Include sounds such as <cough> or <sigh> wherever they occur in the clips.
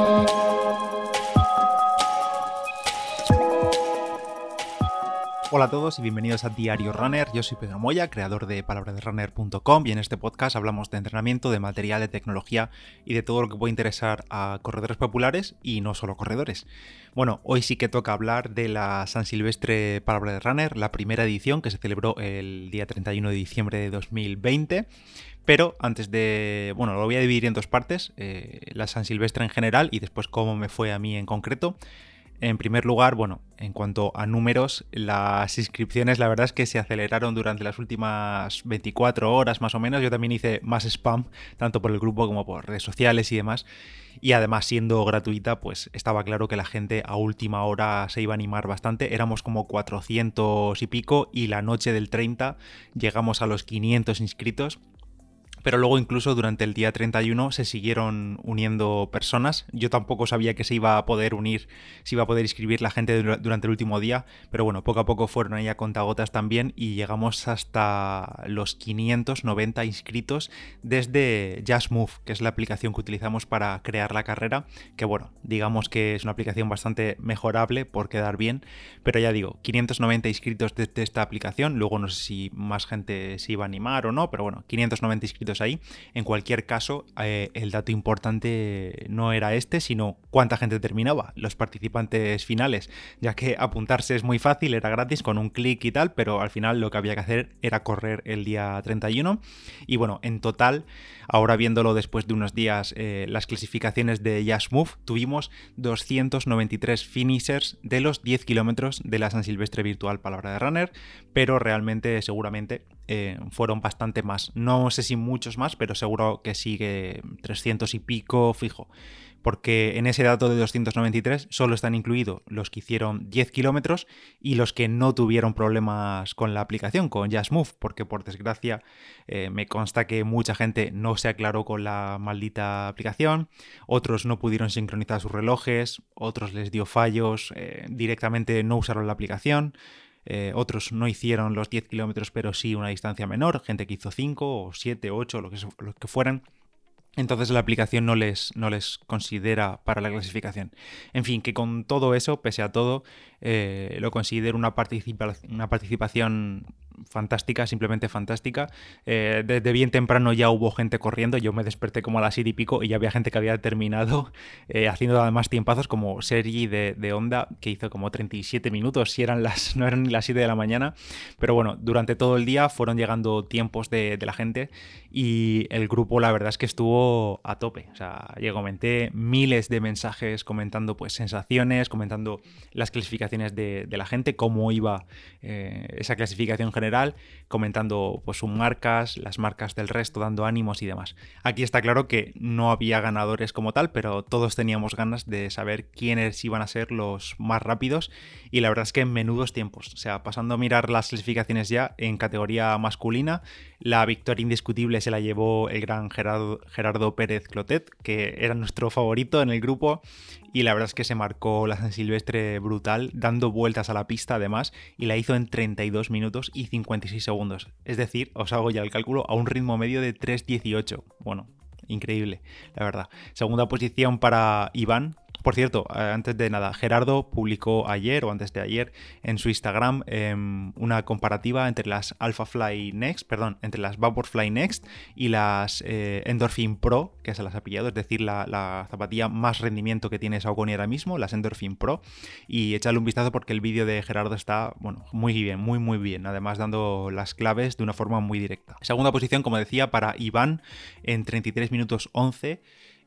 Thank you. Hola a todos y bienvenidos a Diario Runner. Yo soy Pedro Moya, creador de palabraderunner.com y en este podcast hablamos de entrenamiento, de material, de tecnología y de todo lo que puede interesar a corredores populares y no solo corredores. Bueno, hoy sí que toca hablar de la San Silvestre Palabra de Runner, la primera edición que se celebró el día 31 de diciembre de 2020. Pero antes de. Bueno, lo voy a dividir en dos partes: eh, la San Silvestre en general y después cómo me fue a mí en concreto. En primer lugar, bueno, en cuanto a números, las inscripciones la verdad es que se aceleraron durante las últimas 24 horas más o menos. Yo también hice más spam, tanto por el grupo como por redes sociales y demás. Y además siendo gratuita, pues estaba claro que la gente a última hora se iba a animar bastante. Éramos como 400 y pico y la noche del 30 llegamos a los 500 inscritos pero luego incluso durante el día 31 se siguieron uniendo personas. Yo tampoco sabía que se iba a poder unir, se iba a poder inscribir la gente durante el último día, pero bueno, poco a poco fueron ahí a contagotas también y llegamos hasta los 590 inscritos desde JustMove, que es la aplicación que utilizamos para crear la carrera, que bueno, digamos que es una aplicación bastante mejorable por quedar bien, pero ya digo, 590 inscritos desde esta aplicación, luego no sé si más gente se iba a animar o no, pero bueno, 590 inscritos ahí. En cualquier caso, eh, el dato importante no era este, sino cuánta gente terminaba, los participantes finales, ya que apuntarse es muy fácil, era gratis con un clic y tal, pero al final lo que había que hacer era correr el día 31. Y bueno, en total, ahora viéndolo después de unos días, eh, las clasificaciones de Just Move, tuvimos 293 finishers de los 10 kilómetros de la San Silvestre Virtual Palabra de Runner, pero realmente seguramente eh, fueron bastante más. No sé si muchos más, pero seguro que sigue 300 y pico fijo. Porque en ese dato de 293 solo están incluidos los que hicieron 10 kilómetros y los que no tuvieron problemas con la aplicación, con Just Move, porque por desgracia eh, me consta que mucha gente no se aclaró con la maldita aplicación, otros no pudieron sincronizar sus relojes, otros les dio fallos, eh, directamente no usaron la aplicación. Eh, otros no hicieron los 10 kilómetros, pero sí una distancia menor, gente que hizo 5 o 7, 8, lo que, lo que fueran. Entonces la aplicación no les, no les considera para la clasificación. En fin, que con todo eso, pese a todo, eh, lo considero una, una participación fantástica, simplemente fantástica. Eh, desde bien temprano ya hubo gente corriendo, yo me desperté como a las 7 y pico y ya había gente que había terminado <laughs> eh, haciendo además tiempazos como Sergi de, de Honda, que hizo como 37 minutos, si eran las, <laughs> no eran ni las 7 de la mañana, pero bueno, durante todo el día fueron llegando tiempos de, la gente y el grupo la verdad es que estuvo a tope, o sea, yo comenté miles de mensajes comentando pues sensaciones, comentando las clasificaciones de, la gente, cómo iba eh, esa clasificación general comentando pues sus marcas, las marcas del resto, dando ánimos y demás. Aquí está claro que no había ganadores como tal, pero todos teníamos ganas de saber quiénes iban a ser los más rápidos y la verdad es que en menudos tiempos. O sea, pasando a mirar las clasificaciones ya en categoría masculina, la victoria indiscutible se la llevó el gran Gerardo, Gerardo Pérez Clotet, que era nuestro favorito en el grupo y la verdad es que se marcó la San Silvestre brutal, dando vueltas a la pista además, y la hizo en 32 minutos y 56 segundos. Es decir, os hago ya el cálculo a un ritmo medio de 3.18. Bueno, increíble, la verdad. Segunda posición para Iván, por cierto, eh, antes de nada, Gerardo publicó ayer o antes de ayer en su Instagram em, una comparativa entre las Alpha Fly Next, perdón, entre las Vaporfly Next y las eh, Endorphin Pro, que se las ha pillado, es decir, la, zapatilla más rendimiento que tiene Saucony ahora mismo, las Endorphin Pro. Y échale un vistazo porque el vídeo de Gerardo está, bueno, muy bien, muy, muy bien. Además, dando las claves de una forma muy directa. Segunda posición, como decía, para Iván en 33 minutos 11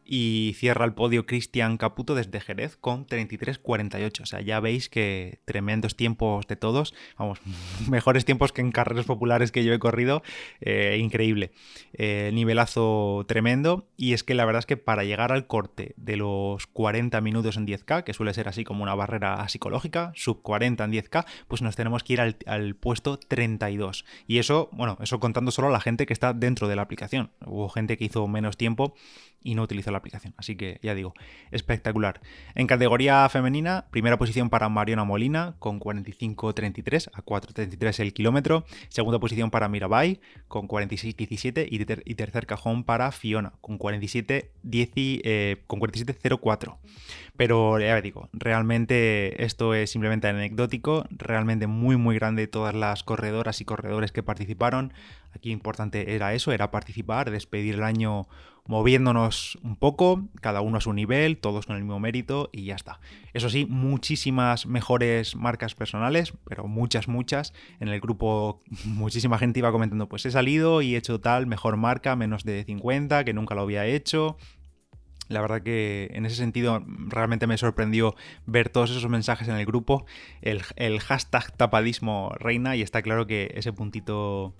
y cierra el podio Cristian Caputo desde Jerez con 33-48. O sea, ya veis que tremendos tiempos de todos. Vamos, <laughs> mejores tiempos que en carreras populares que yo he corrido. Eh, increíble. Eh, nivelazo tremendo. Y es que la verdad es que para llegar al corte de los 40 minutos en 10K, que suele ser así como una barrera psicológica, sub 40 en 10K, pues nos tenemos que ir al, al puesto 32. Y eso, bueno, eso contando solo a la gente que está dentro de la aplicación. Hubo gente que hizo menos tiempo y no utilizo la aplicación. Así que ya digo, espectacular. En categoría femenina, primera posición para Mariona Molina con 45.33 a 4.33 el kilómetro. Segunda posición para Mirabai con 46.17 y, y tercer cajón para Fiona con 47.04. Eh, con 47.04. Pero ya digo, realmente esto es simplemente anecdótico, realmente muy muy grande todas las corredoras y corredores que participaron. Aquí importante era eso, era participar, despedir el año moviéndonos un poco, cada uno a su nivel, todos con el mismo mérito y ya está. Eso sí, muchísimas mejores marcas personales, pero muchas, muchas. En el grupo muchísima gente iba comentando, pues he salido y he hecho tal, mejor marca, menos de 50, que nunca lo había hecho. La verdad que en ese sentido realmente me sorprendió ver todos esos mensajes en el grupo. El, el hashtag tapadismo reina y está claro que ese puntito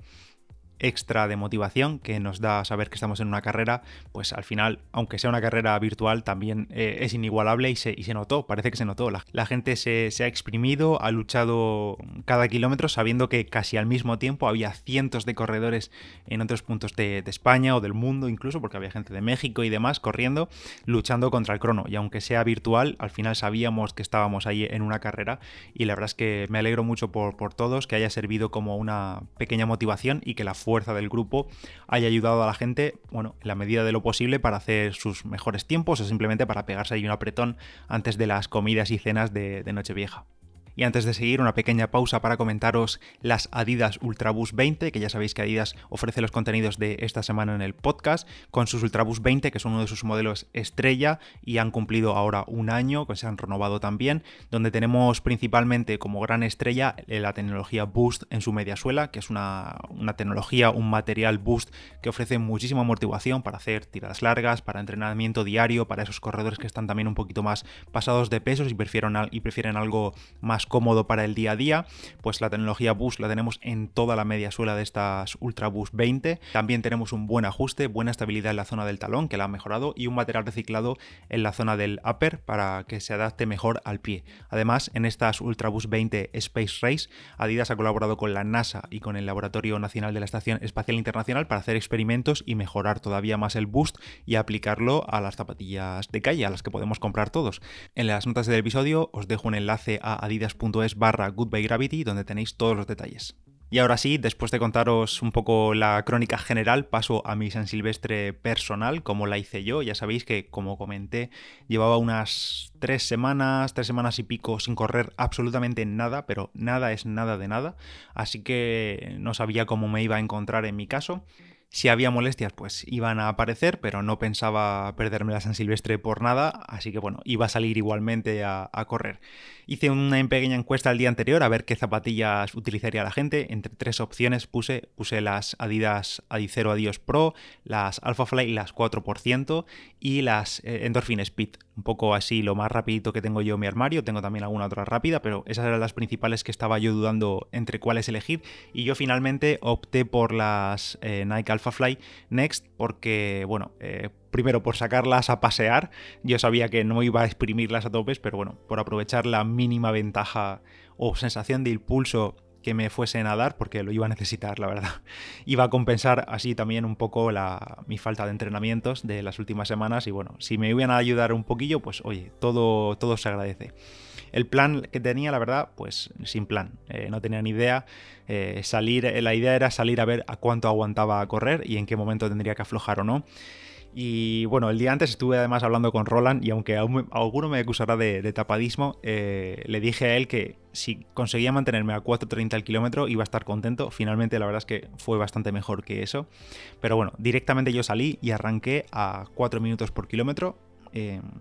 extra de motivación que nos da saber que estamos en una carrera, pues al final, aunque sea una carrera virtual, también eh, es inigualable y se, y se, notó, parece que se notó. La, gente se, ha exprimido, ha luchado cada kilómetro sabiendo que casi al mismo tiempo había cientos de corredores en otros puntos de, España o del mundo incluso, porque había gente de México y demás corriendo, luchando contra el crono. Y aunque sea virtual, al final sabíamos que estábamos ahí en una carrera y la verdad es que me alegro mucho por, por todos, que haya servido como una pequeña motivación y que la fuerza del grupo haya ayudado a la gente, bueno, en la medida de lo posible para hacer sus mejores tiempos o simplemente para pegarse ahí un apretón antes de las comidas y cenas de Nochevieja. Y antes de seguir, una pequeña pausa para comentaros las Adidas Ultraboost 20, que ya sabéis que Adidas ofrece los contenidos de esta semana en el podcast, con sus Ultraboost 20, que son uno de sus modelos estrella y han cumplido ahora un año, que se han renovado también, donde tenemos principalmente como gran estrella la tecnología Boost en su media suela, que es una, una tecnología, un material Boost que ofrece muchísima amortiguación para hacer tiradas largas, para entrenamiento diario, para esos corredores que están también un poquito más pasados de pesos y prefieren, y prefieren algo más cómodo para el día a día, pues la tecnología Boost la tenemos en toda la media suela de estas Ultra Boost 20. También tenemos un buen ajuste, buena estabilidad en la zona del talón, que la ha mejorado, y un material reciclado en la zona del upper para que se adapte mejor al pie. Además, en estas Ultra Boost 20 Space Race, Adidas ha colaborado con la NASA y con el Laboratorio Nacional de la Estación Espacial Internacional para hacer experimentos y mejorar todavía más el boost y aplicarlo a las zapatillas de calle, a las que podemos comprar todos. En las notas del episodio os dejo un enlace a Adidas es barra goodbygravity donde tenéis todos los detalles. Y ahora sí, después de contaros un poco la crónica general, paso a mi San Silvestre personal, como la hice yo. Ya sabéis que, como comenté, llevaba unas tres semanas, tres semanas y pico sin correr absolutamente nada, pero nada es nada de nada. Así que no sabía cómo me iba a encontrar en mi caso. Si había molestias, pues iban a aparecer, pero no pensaba perderme la San Silvestre por nada, así que bueno, iba a salir igualmente a, correr. Hice una pequeña encuesta el día anterior a ver qué zapatillas utilizaría la gente. Entre tres opciones puse, puse las Adidas Adicero Adios Pro, las Alphafly las 4% y las eh, Endorphin Speed. Un poco así lo más rapidito que tengo yo en mi armario. Tengo también alguna otra rápida, pero esas eran las principales que estaba yo dudando entre cuáles elegir. Y yo finalmente opté por las eh, Nike Alpha Fly Next porque, bueno, eh, primero por sacarlas a pasear, yo sabía que no iba a exprimirlas a topes, pero bueno, por aprovechar la mínima ventaja o sensación de impulso que me fuesen a dar, porque lo iba a necesitar, la verdad. <laughs> Iba a compensar así también un poco la, mi falta de entrenamientos de las últimas semanas y bueno, si me iban a ayudar un poquillo, pues oye, todo, todo se agradece. El plan que tenía, la verdad, pues sin plan. Eh, no tenía ni idea. Eh, salir, la idea era salir a ver a cuánto aguantaba correr y en qué momento tendría que aflojar o no. Y bueno, el día antes estuve además hablando con Roland y aunque alguno me acusará de, tapadismo, eh, le dije a él que si conseguía mantenerme a 4.30 al kilómetro iba a estar contento. Finalmente la verdad es que fue bastante mejor que eso. Pero bueno, directamente yo salí y arranqué a 4 minutos por kilómetro,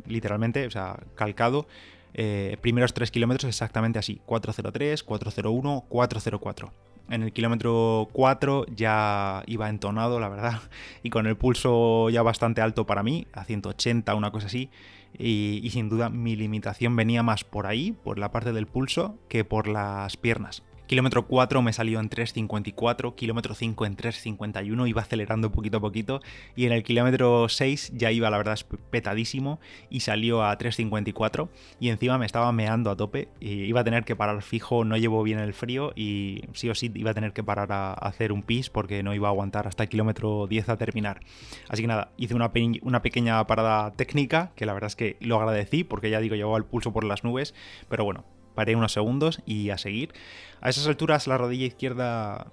literalmente, o sea, calcado eh, primeros 3 kilómetros exactamente así, 403, 401, 404. En el kilómetro 4 ya iba entonado, la verdad, y con el pulso ya bastante alto para mí, a 180, una cosa así, y, y sin duda mi limitación venía más por ahí, por la parte del pulso, que por las piernas Kilómetro 4 me salió en 3.54, kilómetro 5 en 3.51, iba acelerando poquito a poquito y en el kilómetro 6 ya iba la verdad petadísimo y salió a 3.54 y encima me estaba meando a tope y iba a tener que parar fijo, no llevo bien el frío y sí o sí iba a tener que parar a, hacer un pis porque no iba a aguantar hasta el kilómetro 10 a terminar. Así que nada, hice una, una pequeña parada técnica que la verdad es que lo agradecí porque ya digo, llevaba el pulso por las nubes, pero bueno, paré unos segundos y a seguir. A esas alturas la rodilla izquierda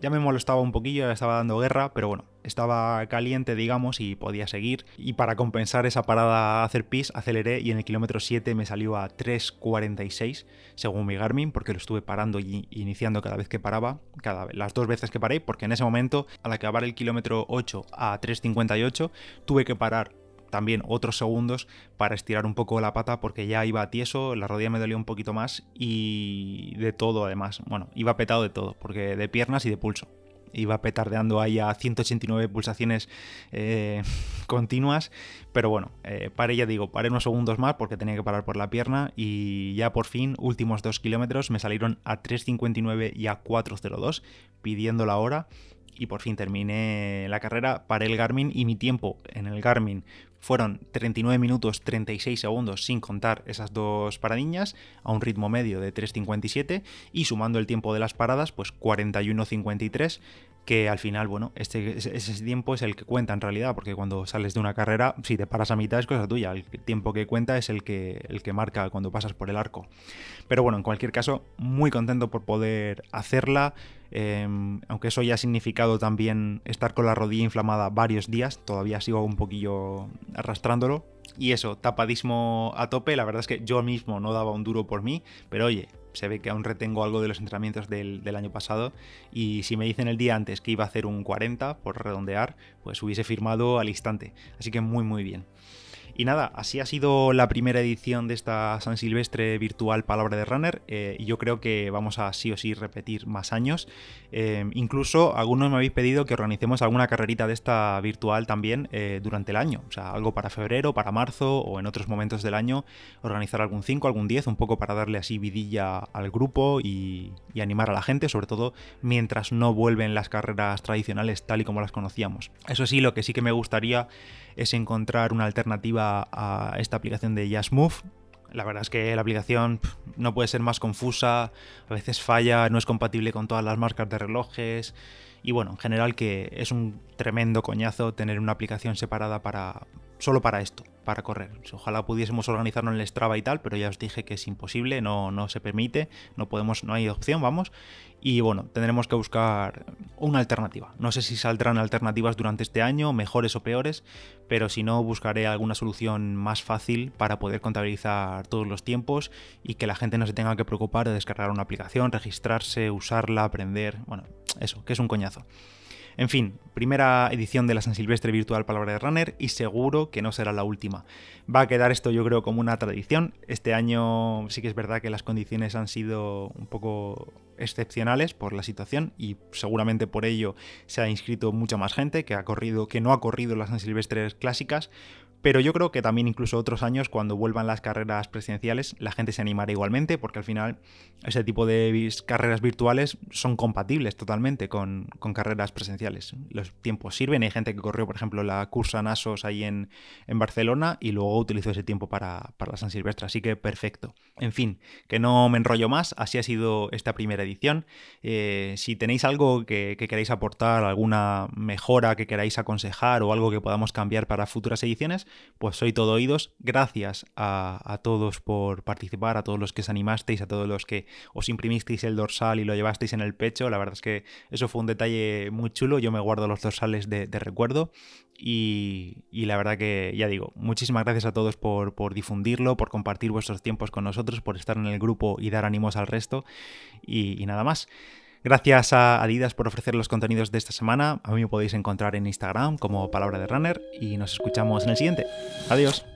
ya me molestaba un poquillo, estaba dando guerra, pero bueno, estaba caliente, digamos, y podía seguir. Y para compensar esa parada a hacer pis, aceleré y en el kilómetro 7 me salió a 3.46, según mi Garmin, porque lo estuve parando y iniciando cada vez que paraba, cada, las dos veces que paré, porque en ese momento, al acabar el kilómetro 8 a 3.58, tuve que parar también otros segundos para estirar un poco la pata porque ya iba tieso, la rodilla me dolía un poquito más y de todo además. Bueno, iba petado de todo, porque de piernas y de pulso. Iba petardeando ahí a 189 pulsaciones eh, <laughs> continuas, pero bueno, eh, paré, ya digo, paré unos segundos más porque tenía que parar por la pierna y ya por fin, últimos dos kilómetros, me salieron a 3.59 y a 4.02 pidiendo la hora y por fin terminé la carrera, paré el Garmin y mi tiempo en el Garmin fueron 39 minutos 36 segundos sin contar esas dos paradiñas a un ritmo medio de 3.57 y sumando el tiempo de las paradas pues 41.53 que al final, bueno, este, ese tiempo es el que cuenta en realidad, porque cuando sales de una carrera, si te paras a mitad es cosa tuya, el tiempo que cuenta es el que, el que marca cuando pasas por el arco. Pero bueno, en cualquier caso, muy contento por poder hacerla, em, aunque eso ya ha significado también estar con la rodilla inflamada varios días, todavía sigo un poquillo arrastrándolo. Y eso, tapadismo a tope, la verdad es que yo mismo no daba un duro por mí, pero oye, se ve que aún retengo algo de los entrenamientos del, año pasado y si me dicen el día antes que iba a hacer un 40 por redondear, pues hubiese firmado al instante. Así que muy muy bien. Y nada, así ha sido la primera edición de esta San Silvestre virtual Palabra de Runner. Eh, y yo creo que vamos a sí o sí repetir más años. Eh, incluso algunos me habéis pedido que organicemos alguna carrerita de esta virtual también eh, durante el año. O sea, algo para febrero, para marzo o en otros momentos del año. Organizar algún 5, algún 10, un poco para darle así vidilla al grupo y, y animar a la gente, sobre todo mientras no vuelven las carreras tradicionales tal y como las conocíamos. Eso sí, lo que sí que me gustaría es encontrar una alternativa a esta aplicación de JazzMove. La verdad es que la aplicación no puede ser más confusa, a veces falla, no es compatible con todas las marcas de relojes y bueno, en general que es un tremendo coñazo tener una aplicación separada para solo para esto, para correr. Ojalá pudiésemos organizarlo en el Strava y tal, pero ya os dije que es imposible, no, no se permite, no podemos, no hay opción, vamos. Y bueno, tendremos que buscar una alternativa. No sé si saldrán alternativas durante este año, mejores o peores, pero si no, buscaré alguna solución más fácil para poder contabilizar todos los tiempos y que la gente no se tenga que preocupar de descargar una aplicación, registrarse, usarla, aprender. Bueno, eso, que es un coñazo. En fin, primera edición de la San Silvestre Virtual Palabra de Runner y seguro que no será la última. Va a quedar esto yo creo como una tradición. Este año sí que es verdad que las condiciones han sido un poco excepcionales por la situación y seguramente por ello se ha inscrito mucha más gente que ha corrido que no ha corrido las San Silvestres clásicas pero yo creo que también incluso otros años, cuando vuelvan las carreras presidenciales, la gente se animará igualmente, porque al final ese tipo de carreras virtuales son compatibles totalmente con, carreras presenciales. Los tiempos sirven. Hay gente que corrió, por ejemplo, la cursa Nasos ahí en, Barcelona y luego utilizó ese tiempo para, la San Silvestre. Así que perfecto. En fin, que no me enrollo más. Así ha sido esta primera edición. Eh, si tenéis algo que queráis aportar, alguna mejora que queráis aconsejar o algo que podamos cambiar para futuras ediciones, pues soy todo oídos. Gracias a, todos por participar, a todos los que os animasteis, a todos los que os imprimisteis el dorsal y lo llevasteis en el pecho. La verdad es que eso fue un detalle muy chulo. Yo me guardo los dorsales de, recuerdo. Y, la verdad que, ya digo, muchísimas gracias a todos por, difundirlo, por compartir vuestros tiempos con nosotros, por estar en el grupo y dar ánimos al resto. y nada más. Gracias a Adidas por ofrecer los contenidos de esta semana. A mí me podéis encontrar en Instagram como Palabra de Runner y nos escuchamos en el siguiente. Adiós.